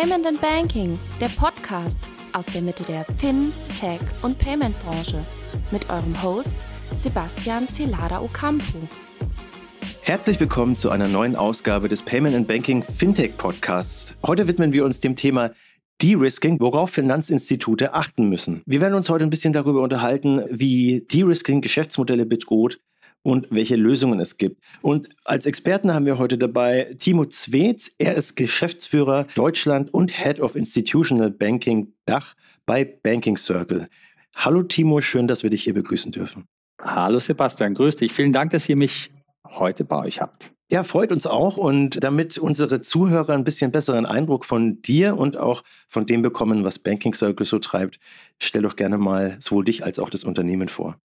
Payment and Banking, der Podcast aus der Mitte der Fin-, Tech- und Payment-Branche mit eurem Host Sebastian Celada Ocampo. Herzlich willkommen zu einer neuen Ausgabe des Payment and Banking Fintech Podcasts. Heute widmen wir uns dem Thema De-Risking, worauf Finanzinstitute achten müssen. Wir werden uns heute ein bisschen darüber unterhalten, wie De-Risking Geschäftsmodelle bedroht und welche Lösungen es gibt. Und als Experten haben wir heute dabei Timo Zwetz. Er ist Geschäftsführer Deutschland und Head of Institutional Banking Dach bei Banking Circle. Hallo Timo, schön, dass wir dich hier begrüßen dürfen. Hallo Sebastian, grüß dich. Vielen Dank, dass ihr mich heute bei euch habt. Ja, freut uns auch. Und damit unsere Zuhörer ein bisschen besseren Eindruck von dir und auch von dem bekommen, was Banking Circle so treibt, stell doch gerne mal sowohl dich als auch das Unternehmen vor.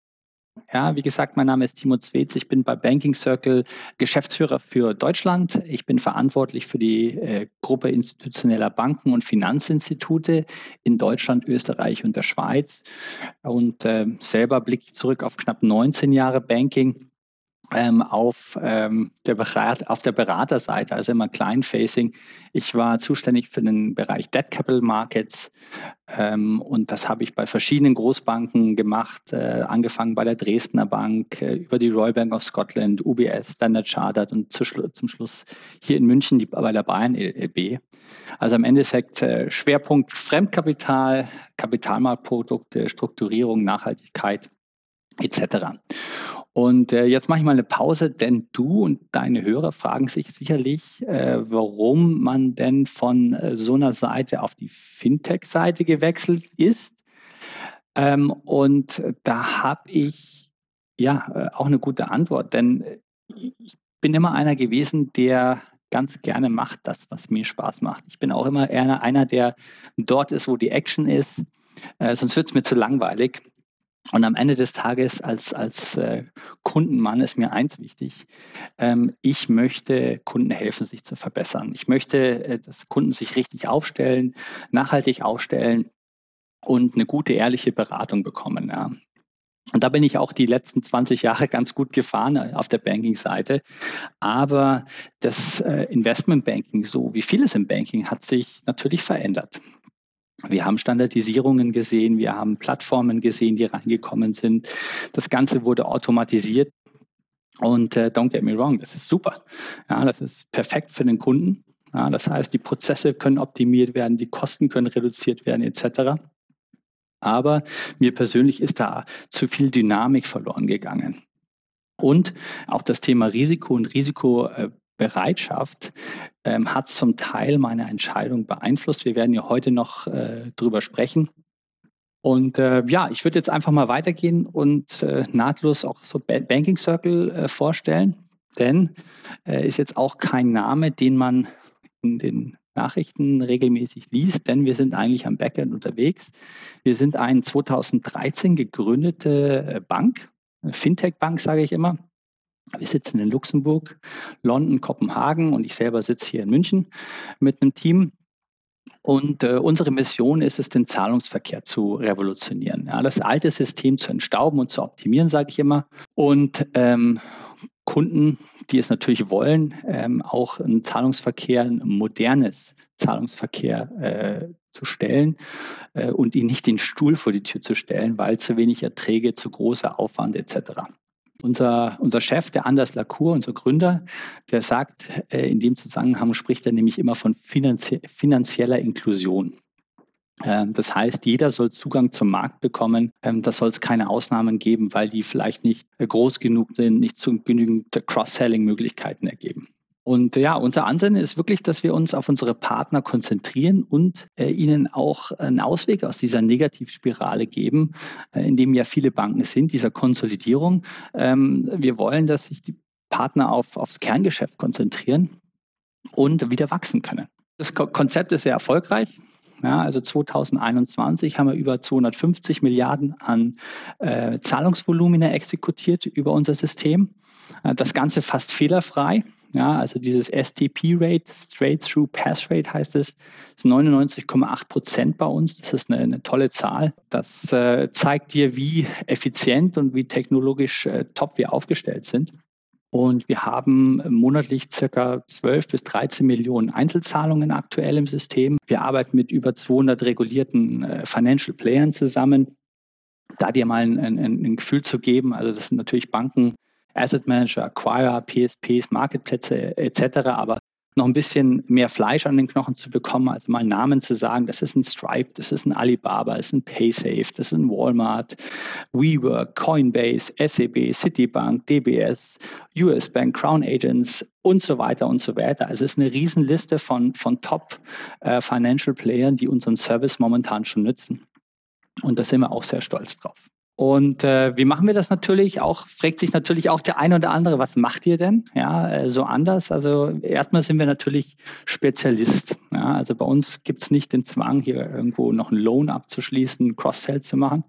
Ja, wie gesagt, mein Name ist Timo Zwetz. Ich bin bei Banking Circle Geschäftsführer für Deutschland. Ich bin verantwortlich für die äh, Gruppe institutioneller Banken und Finanzinstitute in Deutschland, Österreich und der Schweiz. Und äh, selber blicke ich zurück auf knapp 19 Jahre Banking ähm, auf, ähm, der Berat, auf der Beraterseite, also immer Client-Facing. Ich war zuständig für den Bereich Debt Capital Markets ähm, und das habe ich bei verschiedenen Großbanken gemacht, äh, angefangen bei der Dresdner Bank, äh, über die Royal Bank of Scotland, UBS, Standard Chartered und zu zum Schluss hier in München die, bei der Bayern LB. Also im Endeffekt äh, Schwerpunkt Fremdkapital, Kapitalmarktprodukte, Strukturierung, Nachhaltigkeit etc. Und äh, jetzt mache ich mal eine Pause, denn du und deine Hörer fragen sich sicherlich, äh, warum man denn von äh, so einer Seite auf die Fintech-Seite gewechselt ist. Ähm, und da habe ich ja äh, auch eine gute Antwort, denn ich bin immer einer gewesen, der ganz gerne macht das, was mir Spaß macht. Ich bin auch immer eher einer, der dort ist, wo die Action ist. Äh, sonst wird es mir zu langweilig. Und am Ende des Tages als, als äh, Kundenmann ist mir eins wichtig. Ähm, ich möchte Kunden helfen, sich zu verbessern. Ich möchte, äh, dass Kunden sich richtig aufstellen, nachhaltig aufstellen und eine gute, ehrliche Beratung bekommen. Ja. Und da bin ich auch die letzten 20 Jahre ganz gut gefahren äh, auf der Banking-Seite. Aber das äh, Investmentbanking, so wie vieles im Banking, hat sich natürlich verändert. Wir haben Standardisierungen gesehen, wir haben Plattformen gesehen, die reingekommen sind. Das Ganze wurde automatisiert. Und äh, don't get me wrong, das ist super. Ja, das ist perfekt für den Kunden. Ja, das heißt, die Prozesse können optimiert werden, die Kosten können reduziert werden, etc. Aber mir persönlich ist da zu viel Dynamik verloren gegangen. Und auch das Thema Risiko und Risiko äh, Bereitschaft ähm, hat zum Teil meine Entscheidung beeinflusst. Wir werden ja heute noch äh, drüber sprechen. Und äh, ja, ich würde jetzt einfach mal weitergehen und äh, nahtlos auch so Banking Circle äh, vorstellen, denn äh, ist jetzt auch kein Name, den man in den Nachrichten regelmäßig liest, denn wir sind eigentlich am Backend unterwegs. Wir sind eine 2013 gegründete äh, Bank, Fintech-Bank sage ich immer, wir sitzen in Luxemburg, London, Kopenhagen und ich selber sitze hier in München mit einem Team. Und äh, unsere Mission ist es, den Zahlungsverkehr zu revolutionieren. Ja, das alte System zu entstauben und zu optimieren, sage ich immer. Und ähm, Kunden, die es natürlich wollen, ähm, auch einen Zahlungsverkehr, ein modernes Zahlungsverkehr äh, zu stellen äh, und ihn nicht den Stuhl vor die Tür zu stellen, weil zu wenig Erträge, zu großer Aufwand etc. Unser, unser Chef, der Anders Lacour, unser Gründer, der sagt, äh, in dem Zusammenhang spricht er nämlich immer von finanzie finanzieller Inklusion. Ähm, das heißt, jeder soll Zugang zum Markt bekommen. Ähm, da soll es keine Ausnahmen geben, weil die vielleicht nicht groß genug sind, nicht zu genügend Cross-Selling-Möglichkeiten ergeben. Und ja, unser Ansinnen ist wirklich, dass wir uns auf unsere Partner konzentrieren und äh, ihnen auch einen Ausweg aus dieser Negativspirale geben, äh, in dem ja viele Banken sind, dieser Konsolidierung. Ähm, wir wollen, dass sich die Partner auf, aufs Kerngeschäft konzentrieren und wieder wachsen können. Das Ko Konzept ist sehr erfolgreich. Ja, also 2021 haben wir über 250 Milliarden an äh, Zahlungsvolumina exekutiert über unser System. Äh, das Ganze fast fehlerfrei. Ja, also dieses STP-Rate, Straight-Through Pass Rate heißt es, ist 99,8 Prozent bei uns. Das ist eine, eine tolle Zahl. Das äh, zeigt dir, wie effizient und wie technologisch äh, top wir aufgestellt sind. Und wir haben monatlich circa 12 bis 13 Millionen Einzelzahlungen aktuell im System. Wir arbeiten mit über 200 regulierten äh, Financial Playern zusammen. Da dir mal ein, ein, ein Gefühl zu geben, also das sind natürlich Banken, Asset Manager, Acquirer, PSPs, Marketplätze etc. Aber noch ein bisschen mehr Fleisch an den Knochen zu bekommen, also mal Namen zu sagen, das ist ein Stripe, das ist ein Alibaba, das ist ein Paysafe, das ist ein Walmart, WeWork, Coinbase, SEB, Citibank, DBS, US Bank, Crown Agents und so weiter und so weiter. Also es ist eine Riesenliste von, von Top äh, die unseren Service momentan schon nützen. Und da sind wir auch sehr stolz drauf. Und äh, wie machen wir das natürlich? Auch fragt sich natürlich auch der eine oder andere, was macht ihr denn? Ja, äh, so anders. Also erstmal sind wir natürlich Spezialist. Ja, also bei uns gibt es nicht den Zwang, hier irgendwo noch einen Loan abzuschließen, Cross-Sell zu machen.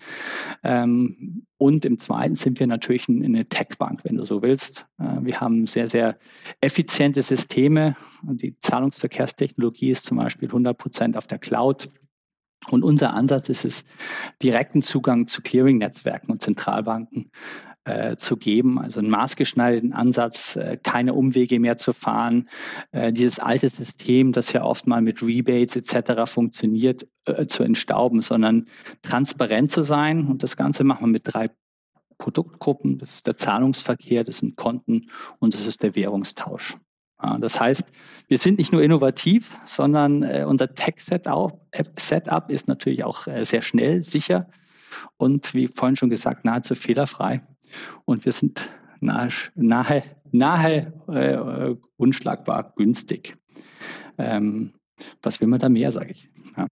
Ähm, und im Zweiten sind wir natürlich eine Tech-Bank, wenn du so willst. Äh, wir haben sehr, sehr effiziente Systeme. Die Zahlungsverkehrstechnologie ist zum Beispiel 100 Prozent auf der Cloud. Und unser Ansatz ist es, direkten Zugang zu Clearing-Netzwerken und Zentralbanken äh, zu geben, also einen maßgeschneiderten Ansatz, äh, keine Umwege mehr zu fahren, äh, dieses alte System, das ja oft mal mit Rebates etc. funktioniert, äh, zu entstauben, sondern transparent zu sein. Und das Ganze machen wir mit drei Produktgruppen. Das ist der Zahlungsverkehr, das sind Konten und das ist der Währungstausch. Das heißt, wir sind nicht nur innovativ, sondern äh, unser Tech-Setup ist natürlich auch äh, sehr schnell, sicher und wie vorhin schon gesagt, nahezu fehlerfrei. Und wir sind nahe, nahe, nahe äh, unschlagbar günstig. Ähm, was will man da mehr, sage ich. Ja.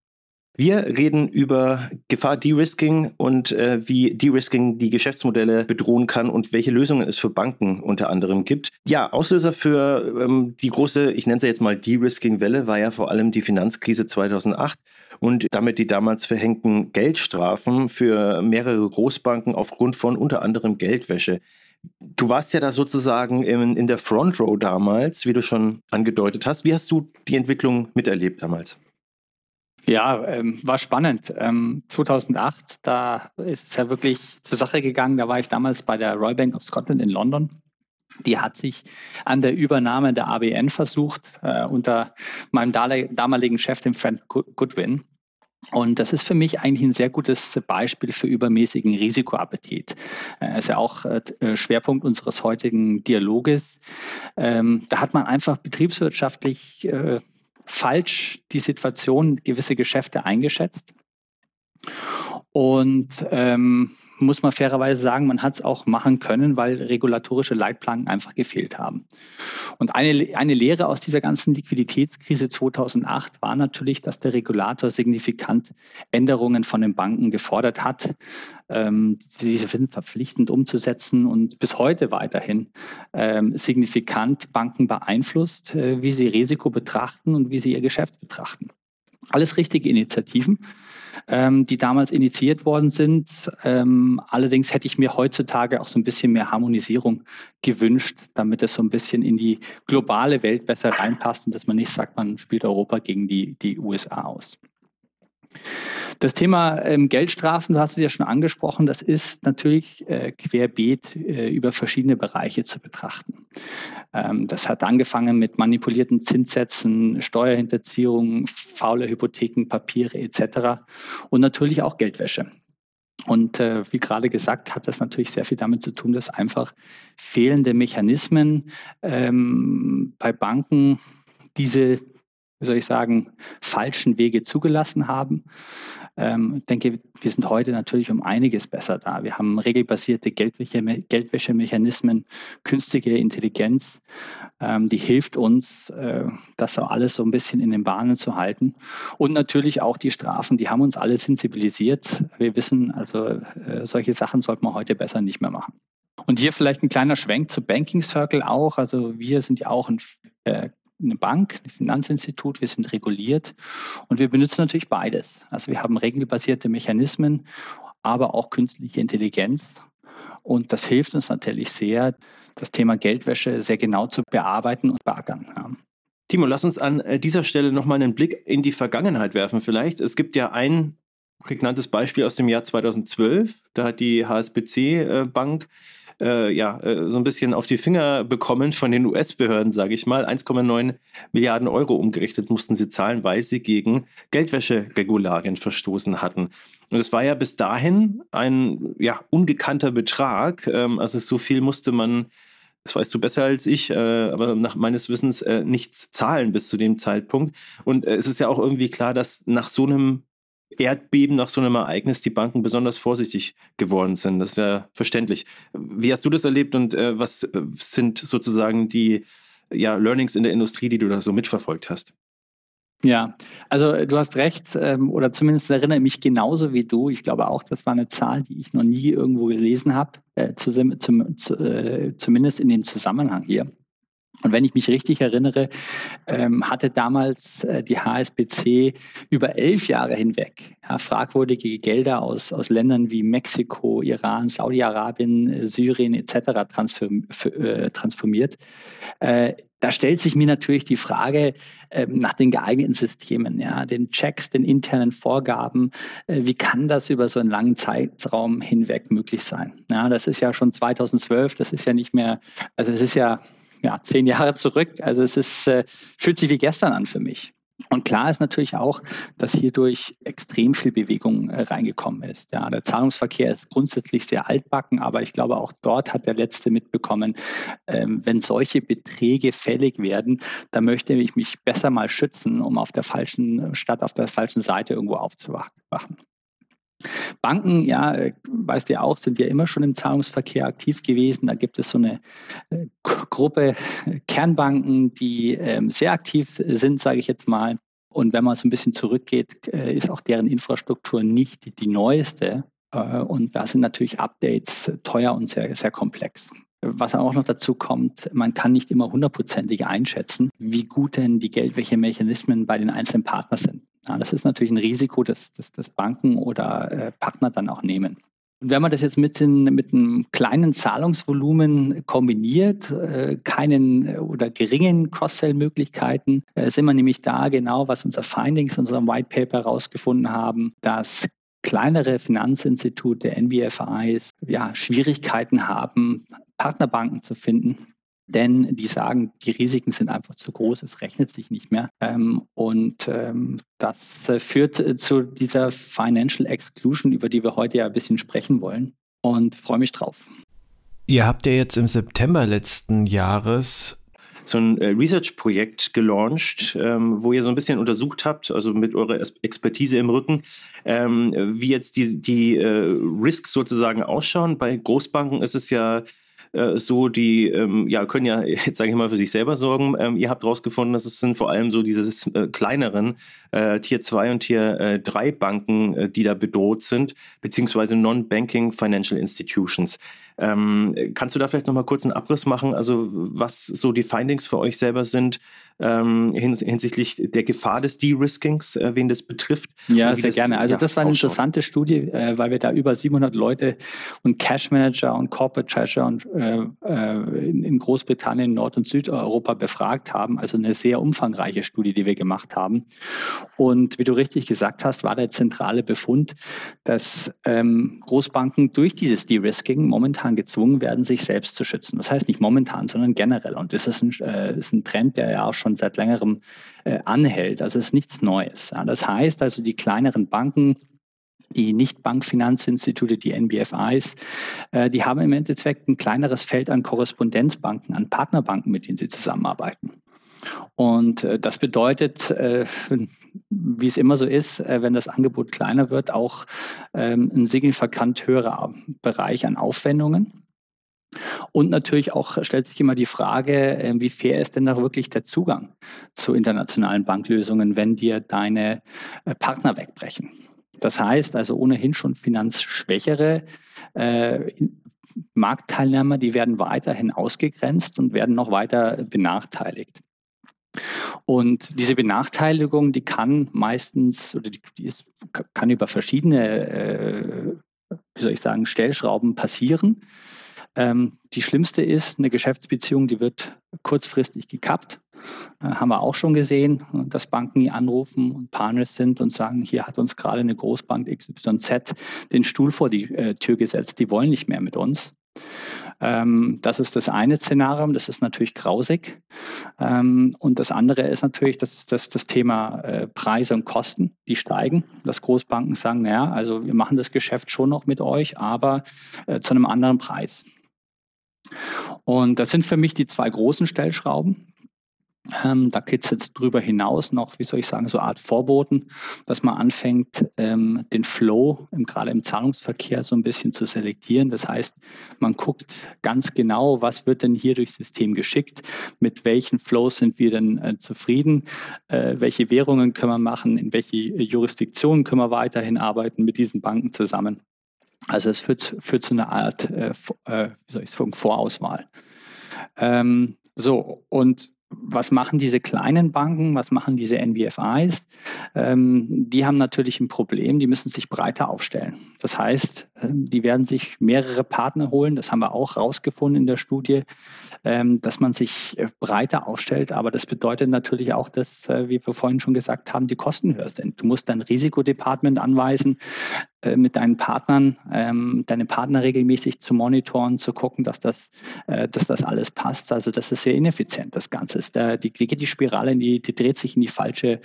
Wir reden über Gefahr De-Risking und äh, wie De-Risking die Geschäftsmodelle bedrohen kann und welche Lösungen es für Banken unter anderem gibt. Ja, Auslöser für ähm, die große, ich nenne sie jetzt mal De-Risking-Welle, war ja vor allem die Finanzkrise 2008 und damit die damals verhängten Geldstrafen für mehrere Großbanken aufgrund von unter anderem Geldwäsche. Du warst ja da sozusagen in, in der Front Row damals, wie du schon angedeutet hast. Wie hast du die Entwicklung miterlebt damals? Ja, ähm, war spannend. Ähm, 2008, da ist es ja wirklich zur Sache gegangen. Da war ich damals bei der Royal Bank of Scotland in London. Die hat sich an der Übernahme der ABN versucht, äh, unter meinem damaligen Chef, dem Frank Goodwin. Und das ist für mich eigentlich ein sehr gutes Beispiel für übermäßigen Risikoappetit. Das äh, ist ja auch äh, Schwerpunkt unseres heutigen Dialoges. Ähm, da hat man einfach betriebswirtschaftlich äh, falsch die Situation, gewisse Geschäfte eingeschätzt. Und ähm, muss man fairerweise sagen, man hat es auch machen können, weil regulatorische Leitplanken einfach gefehlt haben. Und eine, eine Lehre aus dieser ganzen Liquiditätskrise 2008 war natürlich, dass der Regulator signifikant Änderungen von den Banken gefordert hat. Ähm, sie sind verpflichtend umzusetzen und bis heute weiterhin ähm, signifikant Banken beeinflusst, äh, wie sie Risiko betrachten und wie sie ihr Geschäft betrachten. Alles richtige Initiativen ähm, die damals initiiert worden sind. Ähm, allerdings hätte ich mir heutzutage auch so ein bisschen mehr Harmonisierung gewünscht, damit es so ein bisschen in die globale Welt besser reinpasst und dass man nicht sagt, man spielt Europa gegen die, die USA aus. Das Thema ähm, Geldstrafen, du hast es ja schon angesprochen, das ist natürlich äh, querbeet äh, über verschiedene Bereiche zu betrachten. Ähm, das hat angefangen mit manipulierten Zinssätzen, Steuerhinterziehung, faule Hypotheken, Papiere etc. und natürlich auch Geldwäsche. Und äh, wie gerade gesagt, hat das natürlich sehr viel damit zu tun, dass einfach fehlende Mechanismen ähm, bei Banken diese wie soll ich sagen, falschen Wege zugelassen haben. Ähm, ich denke, wir sind heute natürlich um einiges besser da. Wir haben regelbasierte Geldwäsche, Geldwäschemechanismen, künstliche Intelligenz, ähm, die hilft uns, äh, das alles so ein bisschen in den Bahnen zu halten. Und natürlich auch die Strafen, die haben uns alle sensibilisiert. Wir wissen, also äh, solche Sachen sollte man heute besser nicht mehr machen. Und hier vielleicht ein kleiner Schwenk zu Banking Circle auch. Also wir sind ja auch ein äh, eine Bank, ein Finanzinstitut, wir sind reguliert und wir benutzen natürlich beides. Also wir haben regelbasierte Mechanismen, aber auch künstliche Intelligenz. Und das hilft uns natürlich sehr, das Thema Geldwäsche sehr genau zu bearbeiten und beackern. Timo, lass uns an äh, dieser Stelle nochmal einen Blick in die Vergangenheit werfen vielleicht. Es gibt ja ein prägnantes Beispiel aus dem Jahr 2012. Da hat die HSBC-Bank äh, ja, äh, so ein bisschen auf die Finger bekommen von den US-Behörden, sage ich mal. 1,9 Milliarden Euro umgerechnet mussten sie zahlen, weil sie gegen Geldwäscheregularien verstoßen hatten. Und es war ja bis dahin ein ja, ungekannter Betrag. Ähm, also so viel musste man das weißt du besser als ich, äh, aber nach meines Wissens äh, nichts zahlen bis zu dem Zeitpunkt. Und äh, es ist ja auch irgendwie klar, dass nach so einem Erdbeben, nach so einem Ereignis die Banken besonders vorsichtig geworden sind. Das ist ja verständlich. Wie hast du das erlebt und äh, was äh, sind sozusagen die ja, Learnings in der Industrie, die du da so mitverfolgt hast? Ja, also äh, du hast recht, ähm, oder zumindest erinnere ich mich genauso wie du. Ich glaube auch, das war eine Zahl, die ich noch nie irgendwo gelesen habe, äh, zu, zum, zu, äh, zumindest in dem Zusammenhang hier. Und wenn ich mich richtig erinnere, ähm, hatte damals äh, die HSBC über elf Jahre hinweg ja, fragwürdige Gelder aus, aus Ländern wie Mexiko, Iran, Saudi-Arabien, äh, Syrien etc. Transform, äh, transformiert. Äh, da stellt sich mir natürlich die Frage ähm, nach den geeigneten Systemen, ja, den Checks, den internen Vorgaben. Äh, wie kann das über so einen langen Zeitraum hinweg möglich sein? Ja, das ist ja schon 2012, das ist ja nicht mehr, also es ist ja ja, zehn Jahre zurück. Also es ist, äh, fühlt sich wie gestern an für mich. Und klar ist natürlich auch, dass hierdurch extrem viel Bewegung äh, reingekommen ist. Ja, der Zahlungsverkehr ist grundsätzlich sehr altbacken, aber ich glaube, auch dort hat der Letzte mitbekommen, ähm, wenn solche Beträge fällig werden, dann möchte ich mich besser mal schützen, um auf der falschen, statt auf der falschen Seite irgendwo aufzuwachen. Banken, ja, äh, weißt ja auch, sind ja immer schon im Zahlungsverkehr aktiv gewesen. Da gibt es so eine äh, Gruppe äh, Kernbanken, die ähm, sehr aktiv sind, sage ich jetzt mal. Und wenn man so ein bisschen zurückgeht, ist auch deren Infrastruktur nicht die neueste. Und da sind natürlich Updates teuer und sehr, sehr komplex. Was auch noch dazu kommt, man kann nicht immer hundertprozentig einschätzen, wie gut denn die Geldwäschemechanismen bei den einzelnen Partnern sind. Ja, das ist natürlich ein Risiko, das, das, das Banken oder äh, Partner dann auch nehmen. Und wenn man das jetzt mit, den, mit einem kleinen Zahlungsvolumen kombiniert, äh, keinen äh, oder geringen Cross-Sell-Möglichkeiten, äh, sind wir nämlich da genau, was unser Findings, unserem White Paper herausgefunden haben, dass kleinere Finanzinstitute, NBFIs, ja, Schwierigkeiten haben, Partnerbanken zu finden, denn die sagen, die Risiken sind einfach zu groß, es rechnet sich nicht mehr. Ähm, und ähm, das äh, führt äh, zu dieser Financial Exclusion, über die wir heute ja ein bisschen sprechen wollen. Und freue mich drauf. Ihr habt ja jetzt im September letzten Jahres so ein äh, Research-Projekt gelauncht, ähm, wo ihr so ein bisschen untersucht habt, also mit eurer Expertise im Rücken, ähm, wie jetzt die, die äh, Risks sozusagen ausschauen. Bei Großbanken ist es ja äh, so, die ähm, ja, können ja, jetzt sage ich mal, für sich selber sorgen. Ähm, ihr habt herausgefunden, dass es sind vor allem so diese äh, kleineren äh, Tier 2 und Tier 3 äh, Banken, äh, die da bedroht sind, beziehungsweise Non-Banking Financial Institutions. Ähm, kannst du da vielleicht nochmal kurz einen Abriss machen, also was so die Findings für euch selber sind ähm, hins hinsichtlich der Gefahr des De-Riskings, äh, wen das betrifft? Ja, sehr das, gerne. Also ja, das war eine ausschaut. interessante Studie, äh, weil wir da über 700 Leute und Cash Manager und Corporate Treasurer und, äh, äh, in, in, Großbritannien, Nord- und Südeuropa befragt haben. Also eine sehr umfangreiche Studie, die wir gemacht haben. Und wie du richtig gesagt hast, war der zentrale Befund, dass ähm, Großbanken durch dieses De-Risking momentan gezwungen werden, sich selbst zu schützen. Das heißt nicht momentan, sondern generell. Und das ist ein, äh, ist ein Trend, der ja auch schon schon seit längerem äh, anhält. Also es ist nichts Neues. Ja. Das heißt also, die kleineren Banken, die Nicht-Bankfinanzinstitute, die NBFIs, äh, die haben im Endeffekt ein kleineres Feld an Korrespondenzbanken, an Partnerbanken, mit denen sie zusammenarbeiten. Und äh, das bedeutet, äh, wie es immer so ist, äh, wenn das Angebot kleiner wird, auch ähm, ein signifikant höherer Bereich an Aufwendungen. Und natürlich auch stellt sich immer die Frage, äh, wie fair ist denn da wirklich der Zugang zu internationalen Banklösungen, wenn dir deine äh, Partner wegbrechen? Das heißt also ohnehin schon finanzschwächere äh, Marktteilnehmer, die werden weiterhin ausgegrenzt und werden noch weiter benachteiligt. Und diese Benachteiligung, die kann meistens oder die, die ist, kann über verschiedene, äh, wie soll ich sagen, Stellschrauben passieren. Ähm, die schlimmste ist eine Geschäftsbeziehung, die wird kurzfristig gekappt. Äh, haben wir auch schon gesehen, dass Banken hier anrufen und panisch sind und sagen, hier hat uns gerade eine Großbank XYZ den Stuhl vor die äh, Tür gesetzt, die wollen nicht mehr mit uns. Ähm, das ist das eine Szenario, das ist natürlich grausig. Ähm, und das andere ist natürlich das, das, das Thema äh, Preise und Kosten, die steigen. Dass Großbanken sagen, naja, also wir machen das Geschäft schon noch mit euch, aber äh, zu einem anderen Preis. Und das sind für mich die zwei großen Stellschrauben. Ähm, da geht es jetzt drüber hinaus noch, wie soll ich sagen, so eine Art Vorboten, dass man anfängt, ähm, den Flow im, gerade im Zahlungsverkehr so ein bisschen zu selektieren. Das heißt, man guckt ganz genau, was wird denn hier durchs System geschickt, mit welchen Flows sind wir denn äh, zufrieden, äh, welche Währungen können wir machen, in welche Jurisdiktionen können wir weiterhin arbeiten mit diesen Banken zusammen. Also es führt, führt zu einer Art äh, äh wie soll Vorauswahl. Ähm, so, und was machen diese kleinen Banken, was machen diese NBFIs? Ähm, die haben natürlich ein Problem, die müssen sich breiter aufstellen. Das heißt, ähm, die werden sich mehrere Partner holen, das haben wir auch rausgefunden in der Studie, ähm, dass man sich äh, breiter aufstellt. Aber das bedeutet natürlich auch, dass, äh, wie wir vorhin schon gesagt haben, die Kosten höher sind. Du musst dein Risikodepartment anweisen, mit deinen Partnern, ähm, deine Partner regelmäßig zu monitoren, zu gucken, dass das, äh, dass das alles passt. Also das ist sehr ineffizient, das Ganze. Ist, äh, die, die die Spirale, die, die dreht sich in die falsche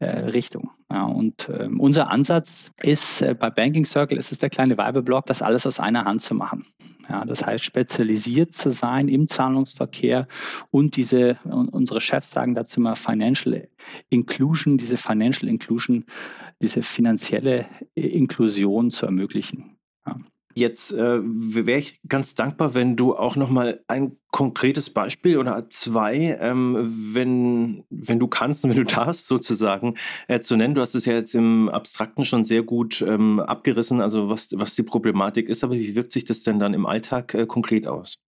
äh, Richtung. Ja, und ähm, unser Ansatz ist, äh, bei Banking Circle ist es der kleine Werbeblock, das alles aus einer Hand zu machen. Ja, das heißt, spezialisiert zu sein im Zahlungsverkehr und diese, unsere Chefs sagen dazu mal Financial Inclusion, diese Financial Inclusion, diese finanzielle Inklusion zu ermöglichen. Ja. Jetzt äh, wäre ich ganz dankbar, wenn du auch noch mal ein konkretes Beispiel oder zwei, ähm, wenn, wenn du kannst und wenn du darfst, sozusagen äh, zu nennen. Du hast es ja jetzt im Abstrakten schon sehr gut ähm, abgerissen, also was, was die Problematik ist, aber wie wirkt sich das denn dann im Alltag äh, konkret aus?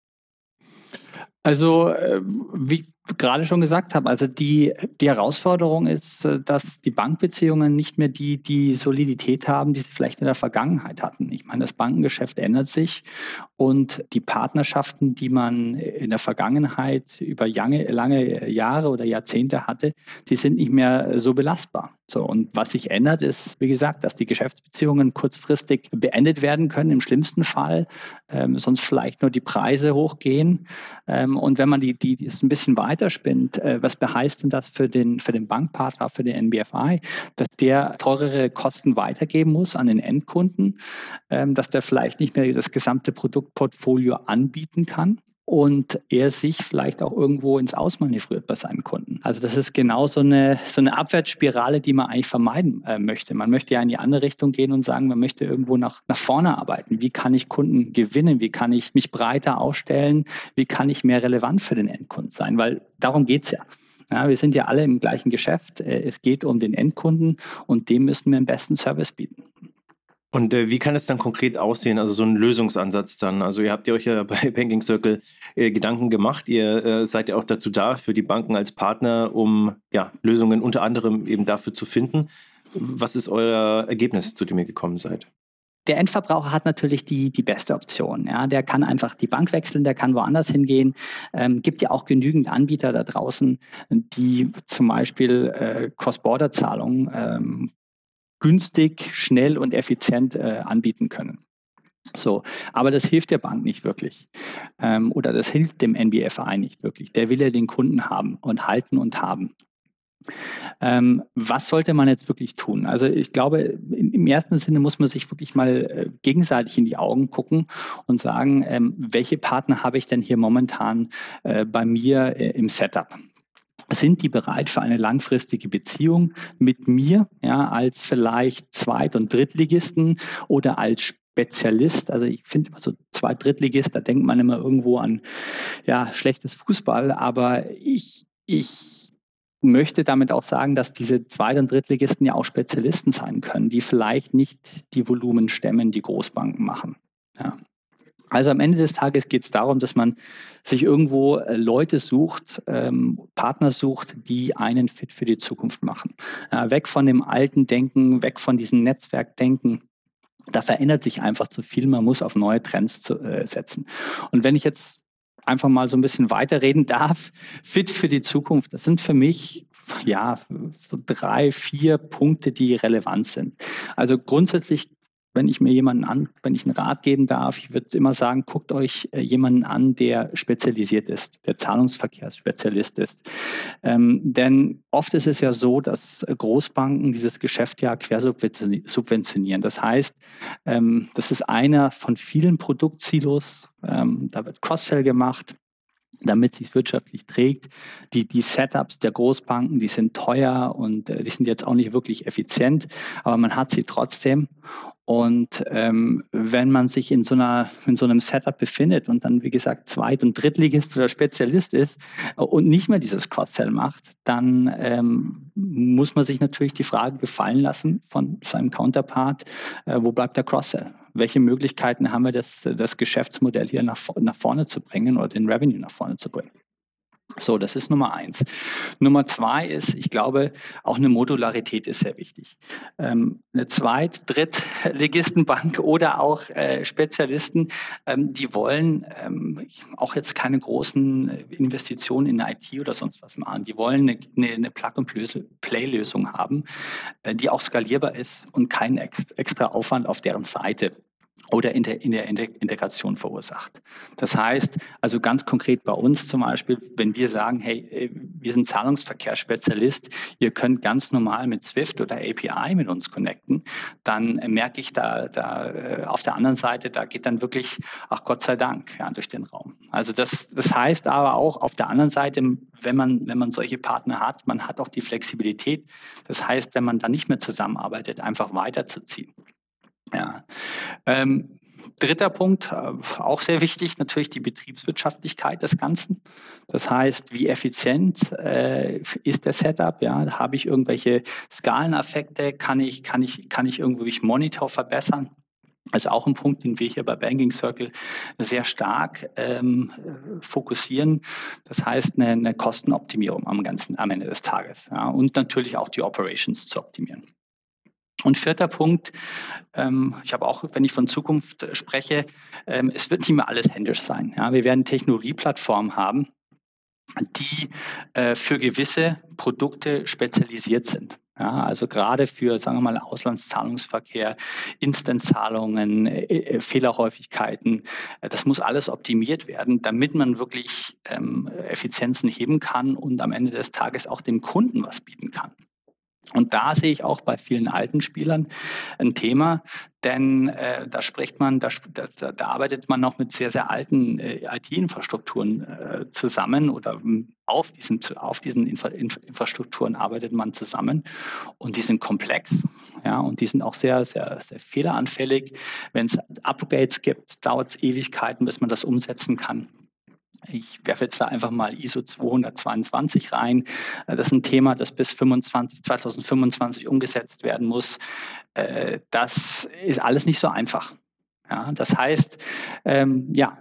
Also, äh, wie gerade schon gesagt habe, also die, die Herausforderung ist, äh, dass die Bankbeziehungen nicht mehr die, die Solidität haben, die sie vielleicht in der Vergangenheit hatten. Ich meine, das Bankengeschäft ändert sich und die Partnerschaften, die man in der Vergangenheit über lange, lange Jahre oder Jahrzehnte hatte, die sind nicht mehr so belastbar. So, und was sich ändert, ist, wie gesagt, dass die Geschäftsbeziehungen kurzfristig beendet werden können, im schlimmsten Fall, ähm, sonst vielleicht nur die Preise hochgehen. Ähm, und wenn man die, die, die ein bisschen weiter weiterspinnt, äh, was beheißt denn das für den, für den Bankpartner, für den NBFI, dass der teurere Kosten weitergeben muss an den Endkunden, ähm, dass der vielleicht nicht mehr das gesamte Produktportfolio anbieten kann und er sich vielleicht auch irgendwo ins Ausmanövriert bei seinen Kunden. Also das ist genau so eine, so eine Abwärtsspirale, die man eigentlich vermeiden äh, möchte. Man möchte ja in die andere Richtung gehen und sagen, man möchte irgendwo nach, nach vorne arbeiten. Wie kann ich Kunden gewinnen? Wie kann ich mich breiter aufstellen? Wie kann ich mehr relevant für den Endkunden sein? Weil darum geht es ja. Ja, wir sind ja alle im gleichen Geschäft. Äh, es geht um den Endkunden und dem müssen wir den besten Service bieten. Und äh, wie kann es dann konkret aussehen, also so ein Lösungsansatz dann? Also ihr habt ja euch ja bei Banking Circle äh, Gedanken gemacht. Ihr äh, seid ja auch dazu da, für die Banken als Partner, um ja, Lösungen unter anderem eben dafür zu finden. Was ist euer Ergebnis, zu dem ihr gekommen seid? Der Endverbraucher hat natürlich die, die beste Option. Ja. Der kann einfach die Bank wechseln, der kann woanders hingehen. Ähm, gibt ja auch genügend Anbieter da draußen, die zum Beispiel äh, Cross-Border-Zahlungen ähm, günstig, schnell und effizient äh, anbieten können. So, aber das hilft der Bank nicht wirklich ähm, oder das hilft dem NBFI nicht wirklich. Der will ja den Kunden haben und halten und haben. Ähm, was sollte man jetzt wirklich tun? Also ich glaube, im ersten Sinne muss man sich wirklich mal äh, gegenseitig in die Augen gucken und sagen, ähm, welche Partner habe ich denn hier momentan äh, bei mir äh, im Setup? Sind die bereit für eine langfristige Beziehung mit mir, ja, als vielleicht Zweit- und Drittligisten oder als Spezialist. Also ich finde immer so Zweit-, Drittligist, da denkt man immer irgendwo an ja, schlechtes Fußball, aber ich, ich möchte damit auch sagen, dass diese Zweit- und Drittligisten ja auch Spezialisten sein können, die vielleicht nicht die Volumen stemmen, die Großbanken machen. Ja. Also am Ende des Tages geht es darum, dass man sich irgendwo äh, Leute sucht, ähm, Partner sucht, die einen fit für die Zukunft machen. Äh, weg von dem alten Denken, weg von diesem Netzwerkdenken. Da verändert sich einfach zu viel. Man muss auf neue Trends zu, äh, setzen. Und wenn ich jetzt einfach mal so ein bisschen weiterreden darf, fit für die Zukunft, das sind für mich ja so drei, vier Punkte, die relevant sind. Also grundsätzlich wenn ich mir jemanden an, wenn ich einen Rat geben darf, ich würde immer sagen, guckt euch äh, jemanden an, der spezialisiert ist, der Zahlungsverkehrsspezialist ist. Ähm, denn oft ist es ja so, dass Großbanken dieses Geschäft ja quersubventionieren. Das heißt, ähm, das ist einer von vielen Produktsilos. Ähm, da wird Cross-Sell gemacht damit sich wirtschaftlich trägt. Die, die Setups der Großbanken, die sind teuer und äh, die sind jetzt auch nicht wirklich effizient, aber man hat sie trotzdem. Und ähm, wenn man sich in so, einer, in so einem Setup befindet und dann, wie gesagt, Zweit- und Drittligist oder Spezialist ist und nicht mehr dieses Cross-Sell macht, dann ähm, muss man sich natürlich die Frage gefallen lassen von seinem Counterpart, äh, wo bleibt der Cross-Sell? Welche Möglichkeiten haben wir, das, das Geschäftsmodell hier nach, nach vorne zu bringen oder den Revenue nach vorne zu bringen? So, das ist Nummer eins. Nummer zwei ist, ich glaube, auch eine Modularität ist sehr wichtig. Ähm, eine Zweit-, Drittligistenbank oder auch äh, Spezialisten, ähm, die wollen ähm, auch jetzt keine großen Investitionen in IT oder sonst was machen. Die wollen eine, eine, eine Plug-and-Play-Lösung haben, äh, die auch skalierbar ist und keinen extra Aufwand auf deren Seite oder in der, in der Integration verursacht. Das heißt, also ganz konkret bei uns zum Beispiel, wenn wir sagen, hey, äh, wir sind Zahlungsverkehrsspezialist, ihr könnt ganz normal mit Swift oder API mit uns connecten, dann merke ich da, da äh, auf der anderen Seite, da geht dann wirklich, ach Gott sei Dank, ja, durch den Raum. Also das, das heißt aber auch auf der anderen Seite, wenn man, wenn man solche Partner hat, man hat auch die Flexibilität. Das heißt, wenn man da nicht mehr zusammenarbeitet, einfach weiterzuziehen. Ja. Ähm, dritter Punkt, äh, auch sehr wichtig, natürlich die Betriebswirtschaftlichkeit des Ganzen. Das heißt, wie effizient äh, ist der Setup? Ja, habe ich irgendwelche Skaleneffekte? Kann ich, kann ich, kann ich irgendwie Monitor verbessern? Das ist auch ein Punkt, den wir hier bei Banking Circle sehr stark ähm, fokussieren. Das heißt, eine, eine, Kostenoptimierung am ganzen, am Ende des Tages. Ja, und natürlich auch die Operations zu optimieren. Und vierter Punkt, ähm, ich habe auch, wenn ich von Zukunft spreche, ähm, es wird nicht mehr alles händisch sein. Ja? Wir werden Technologieplattformen haben, die äh, für gewisse Produkte spezialisiert sind. Ja, also gerade für, sagen wir mal, Auslandszahlungsverkehr, Instantzahlungen, äh, äh Fehlerhäufigkeiten, äh, das muss alles optimiert werden, damit man wirklich ähm, Effizienzen heben kann und am Ende des Tages auch dem Kunden was bieten kann. Und da sehe ich auch bei vielen alten Spielern ein Thema, denn äh, da spricht man, da, da, da, arbeitet man noch mit sehr, sehr alten äh, IT-Infrastrukturen äh, zusammen oder auf diesen, auf diesen Infra Infrastrukturen arbeitet man zusammen und die sind komplex ja, und die sind auch sehr, sehr, sehr fehleranfällig. Wenn es Upgrades gibt, dauert es Ewigkeiten, bis man das umsetzen kann. Ich werfe jetzt da einfach mal ISO 222 rein. Äh, das ist ein Thema, das bis 25, 2025 umgesetzt werden muss. Äh, das ist alles nicht so einfach. Ja, das heißt, ähm, ja,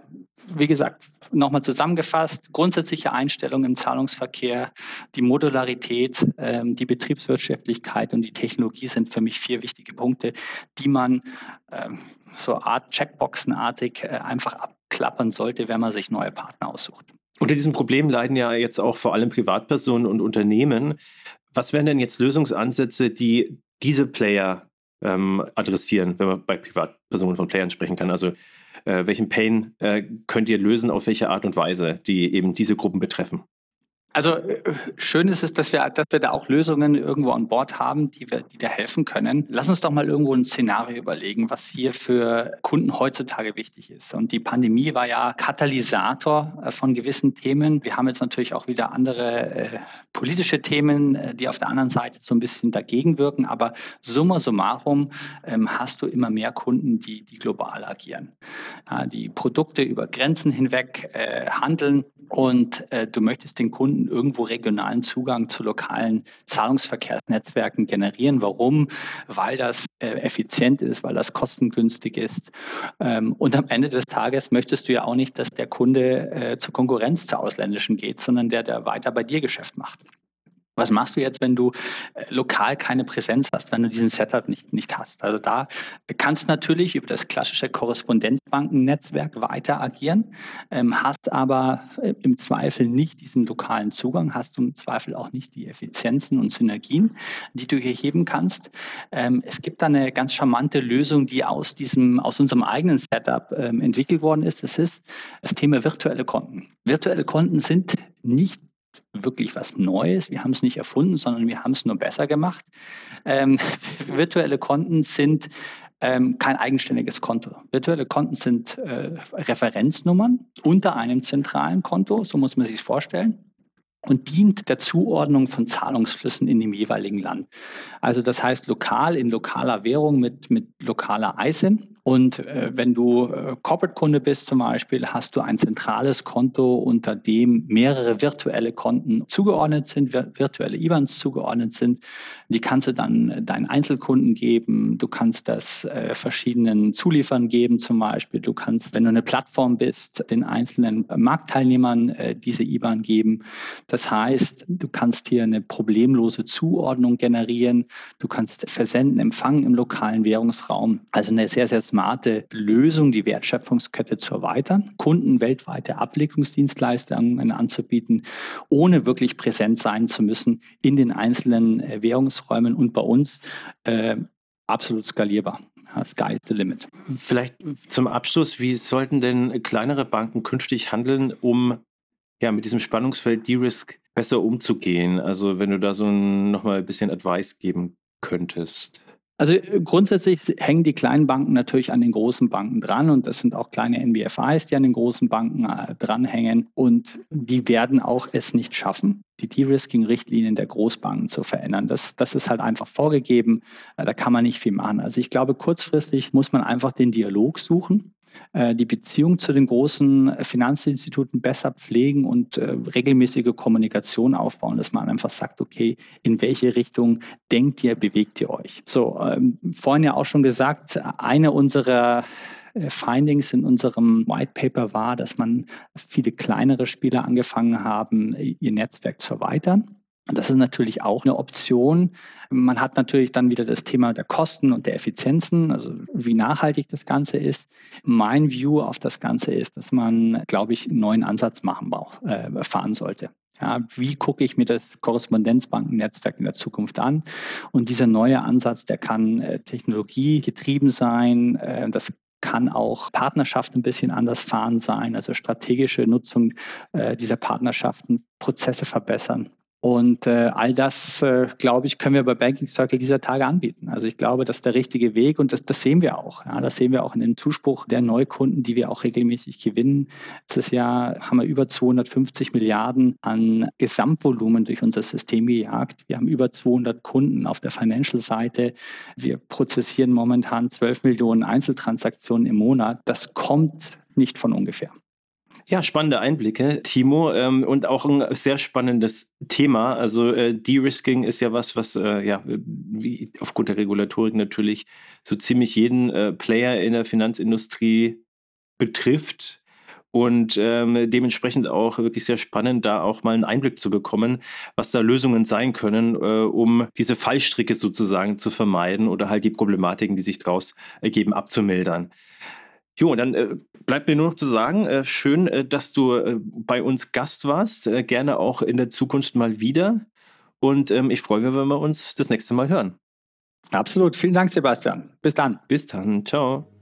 wie gesagt, nochmal zusammengefasst, grundsätzliche Einstellung im Zahlungsverkehr, die Modularität, ähm, die Betriebswirtschaftlichkeit und die Technologie sind für mich vier wichtige Punkte, die man ähm, so Art Checkboxenartig äh, einfach abklappern sollte, wenn man sich neue Partner aussucht. Unter diesem Problem leiden ja jetzt auch vor allem Privatpersonen und Unternehmen. Was wären denn jetzt Lösungsansätze, die diese Player ähm, adressieren, wenn man bei Privatpersonen von Playern sprechen kann? Also äh, welchen Pain äh, könnt ihr lösen, auf welche Art und Weise, die eben diese Gruppen betreffen? Also äh, schön ist es, dass wir, dass wir da auch Lösungen irgendwo an Bord haben, die, wir, die da helfen können. Lass uns doch mal irgendwo ein Szenario überlegen, was hier für Kunden heutzutage wichtig ist. Und die Pandemie war ja Katalysator äh, von gewissen Themen. Wir haben jetzt natürlich auch wieder andere äh, politische Themen, äh, die auf der anderen Seite so ein bisschen dagegen wirken. Aber summa summarum ähm, hast du immer mehr Kunden, die, die global agieren, ja, die Produkte über Grenzen hinweg äh, handeln und äh, du möchtest den Kunden irgendwo regionalen Zugang zu lokalen Zahlungsverkehrsnetzwerken generieren. Warum? Weil das äh, effizient ist, weil das kostengünstig ist. Ähm, und am Ende des Tages möchtest du ja auch nicht, dass der Kunde äh, zur Konkurrenz zur ausländischen geht, sondern der, der weiter bei dir Geschäft macht. Was machst du jetzt, wenn du äh, lokal keine Präsenz hast, wenn du diesen Setup nicht, nicht hast? Also da kannst du natürlich über das klassische Korrespondenzbankennetzwerk weiter agieren, ähm, hast aber äh, im Zweifel nicht diesen lokalen Zugang, hast im Zweifel auch nicht die Effizienzen und Synergien, die du hier heben kannst. Ähm, es gibt da eine ganz charmante Lösung, die aus diesem, aus unserem eigenen Setup ähm, entwickelt worden ist. Das ist das Thema virtuelle Konten. Virtuelle Konten sind nicht wirklich was Neues. Wir haben es nicht erfunden, sondern wir haben es nur besser gemacht. Ähm, virtuelle Konten sind ähm, kein eigenständiges Konto. Virtuelle Konten sind äh, Referenznummern unter einem zentralen Konto, so muss man sich vorstellen und dient der Zuordnung von Zahlungsflüssen in dem jeweiligen Land. Also das heißt lokal in lokaler Währung mit, mit lokaler ISIN und äh, wenn du äh, Corporate-Kunde bist zum Beispiel, hast du ein zentrales Konto, unter dem mehrere virtuelle Konten zugeordnet sind, vir virtuelle IBANs zugeordnet sind. Die kannst du dann deinen Einzelkunden geben. Du kannst das äh, verschiedenen Zuliefern geben zum Beispiel. Du kannst, wenn du eine Plattform bist, den einzelnen Marktteilnehmern äh, diese IBAN geben. Das heißt, du kannst hier eine problemlose Zuordnung generieren. Du kannst versenden, empfangen im lokalen Währungsraum. Also eine sehr, sehr smarte Lösung, die Wertschöpfungskette zu erweitern, Kunden weltweite Abwicklungsdienstleistungen anzubieten, ohne wirklich präsent sein zu müssen in den einzelnen äh, Währungsräumen und bei uns äh, absolut skalierbar. Sky is the limit. Vielleicht zum Abschluss, wie sollten denn kleinere Banken künftig handeln, um ja, mit diesem Spannungsfeld De-Risk besser umzugehen? Also wenn du da so nochmal ein bisschen Advice geben könntest. Also äh, grundsätzlich hängen die kleinen Banken natürlich an den großen Banken dran und das sind auch kleine NBFIs, die an den großen Banken äh, dranhängen und die werden auch es nicht schaffen, die De-Risking-Richtlinien der Großbanken zu verändern. Das, das ist halt einfach vorgegeben, äh, da kann man nicht viel machen. Also ich glaube, kurzfristig muss man einfach den Dialog suchen die Beziehung zu den großen Finanzinstituten besser pflegen und äh, regelmäßige Kommunikation aufbauen, dass man einfach sagt, okay, in welche Richtung denkt ihr, bewegt ihr euch? So, ähm, vorhin ja auch schon gesagt, eine unserer äh, Findings in unserem White Paper war, dass man viele kleinere Spieler angefangen haben, ihr Netzwerk zu erweitern. Und das ist natürlich auch eine Option. Man hat natürlich dann wieder das Thema der Kosten und der Effizienzen, also wie nachhaltig das Ganze ist. Mein View auf das Ganze ist, dass man, glaube ich, einen neuen Ansatz machen braucht, äh, fahren sollte. Ja, wie gucke ich mir das Korrespondenzbankennetzwerk in der Zukunft an? Und dieser neue Ansatz, der kann äh, technologiegetrieben sein. Äh, das kann auch Partnerschaften ein bisschen anders fahren sein, also strategische Nutzung äh, dieser Partnerschaften, Prozesse verbessern. Und äh, all das, äh, glaube ich, können wir bei Banking Circle dieser Tage anbieten. Also ich glaube, das ist der richtige Weg und das, das sehen wir auch. Ja, das sehen wir auch in dem Zuspruch der Neukunden, die wir auch regelmäßig gewinnen. Letztes Jahr haben wir über 250 Milliarden an Gesamtvolumen durch unser System gejagt. Wir haben über 200 Kunden auf der Financial-Seite. Wir prozessieren momentan 12 Millionen Einzeltransaktionen im Monat. Das kommt nicht von ungefähr. Ja, spannende Einblicke, Timo, ähm, und auch ein sehr spannendes Thema. Also äh, De-Risking ist ja was, was äh, ja wie aufgrund der Regulatorik natürlich so ziemlich jeden äh, Player in der Finanzindustrie betrifft. Und ähm, dementsprechend auch wirklich sehr spannend, da auch mal einen Einblick zu bekommen, was da Lösungen sein können, äh, um diese Fallstricke sozusagen zu vermeiden oder halt die Problematiken, die sich daraus ergeben, abzumildern. Jo, dann äh, bleibt mir nur noch zu sagen, äh, schön, äh, dass du äh, bei uns Gast warst. Äh, gerne auch in der Zukunft mal wieder. Und ähm, ich freue mich, wenn wir uns das nächste Mal hören. Absolut. Vielen Dank, Sebastian. Bis dann. Bis dann. Ciao.